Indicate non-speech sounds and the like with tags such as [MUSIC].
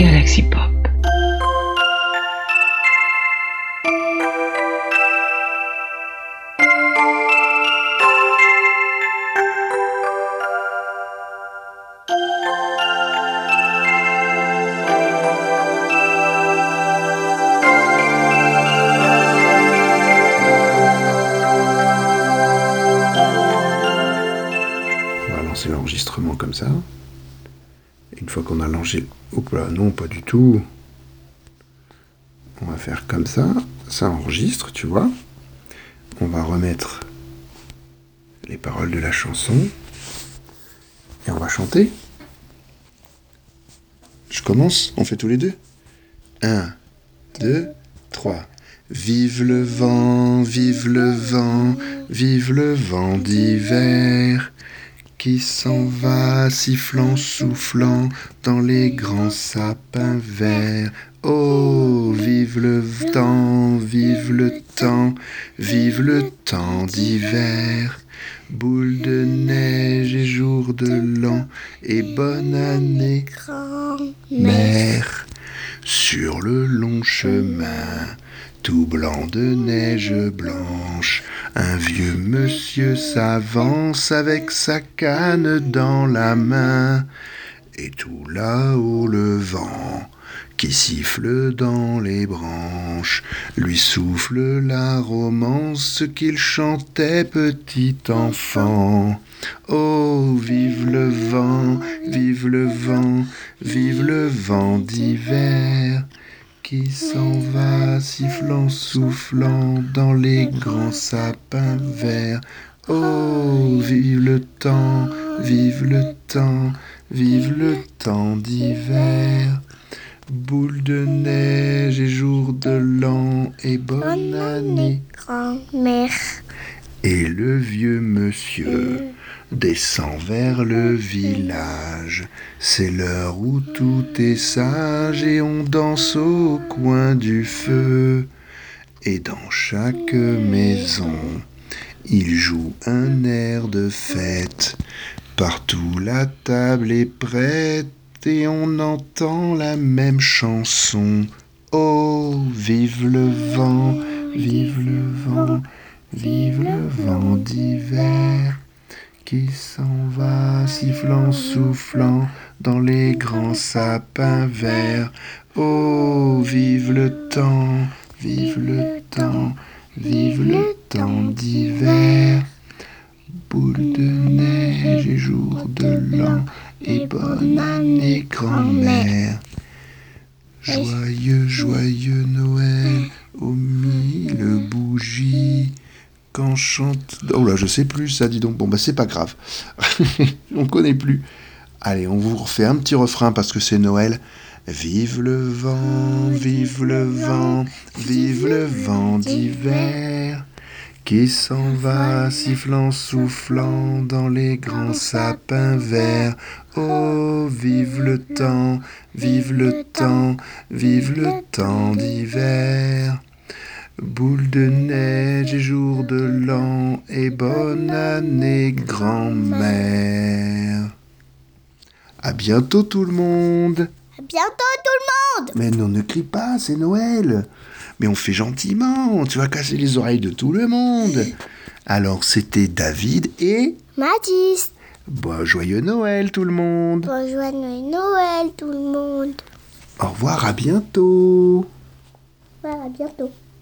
Galaxy Pop. Lancer l'enregistrement comme ça. Une fois qu'on a lancé... Oups là, non, pas du tout. On va faire comme ça. Ça enregistre, tu vois. On va remettre les paroles de la chanson. Et on va chanter. Je commence, on fait tous les deux. Un, deux, trois. Vive le vent, vive le vent, vive le vent d'hiver qui s'en va sifflant, soufflant dans les grands sapins verts. Oh, vive le temps, vive le temps, vive le temps d'hiver. Boule de neige et jour de l'an et bonne année, mère. Sur le long chemin, tout blanc de neige blanche, un vieux monsieur s'avance avec sa canne dans la main, et tout là-haut le vent qui siffle dans les branches, lui souffle la romance qu'il chantait petit enfant. Oh, vive le vent, vive le vent, vive le vent d'hiver qui s'en va sifflant, soufflant dans les grands sapins verts. Oh, vive le temps, vive le temps, vive le temps d'hiver. Boule de neige et jour de l'an et bonne année. grand-mère. Et le vieux monsieur descend vers le village. C'est l'heure où tout est sage et on danse au coin du feu. Et dans chaque maison, il joue un air de fête. Partout la table est prête et on entend la même chanson. Oh, vive le vent, vive le vent, vive le vent d'hiver qui s'en va sifflant, soufflant dans les grands sapins verts. Oh, vive le temps, vive le temps, vive le temps d'hiver. Boule de neige et jour de l'an et bonne année grand-mère. Joyeux, joyeux Noël aux mille bougies. Oh là, je sais plus ça, dis donc. Bon, bah, c'est pas grave. [LAUGHS] on connaît plus. Allez, on vous refait un petit refrain parce que c'est Noël. Vive le vent, vive le vent, vive le vent d'hiver qui s'en va sifflant, soufflant dans les grands sapins verts. Oh, vive le temps, vive le temps, vive le temps d'hiver. Boule de neige et jour de l'an et bonne année grand-mère. À bientôt tout le monde. À bientôt tout le monde Mais non, ne crie pas, c'est Noël. Mais on fait gentiment, tu vas casser les oreilles de tout le monde. Alors c'était David et... Mathis Bon, joyeux Noël tout le monde. Bonjour Noël tout le monde Au revoir, à bientôt. Voilà, à bientôt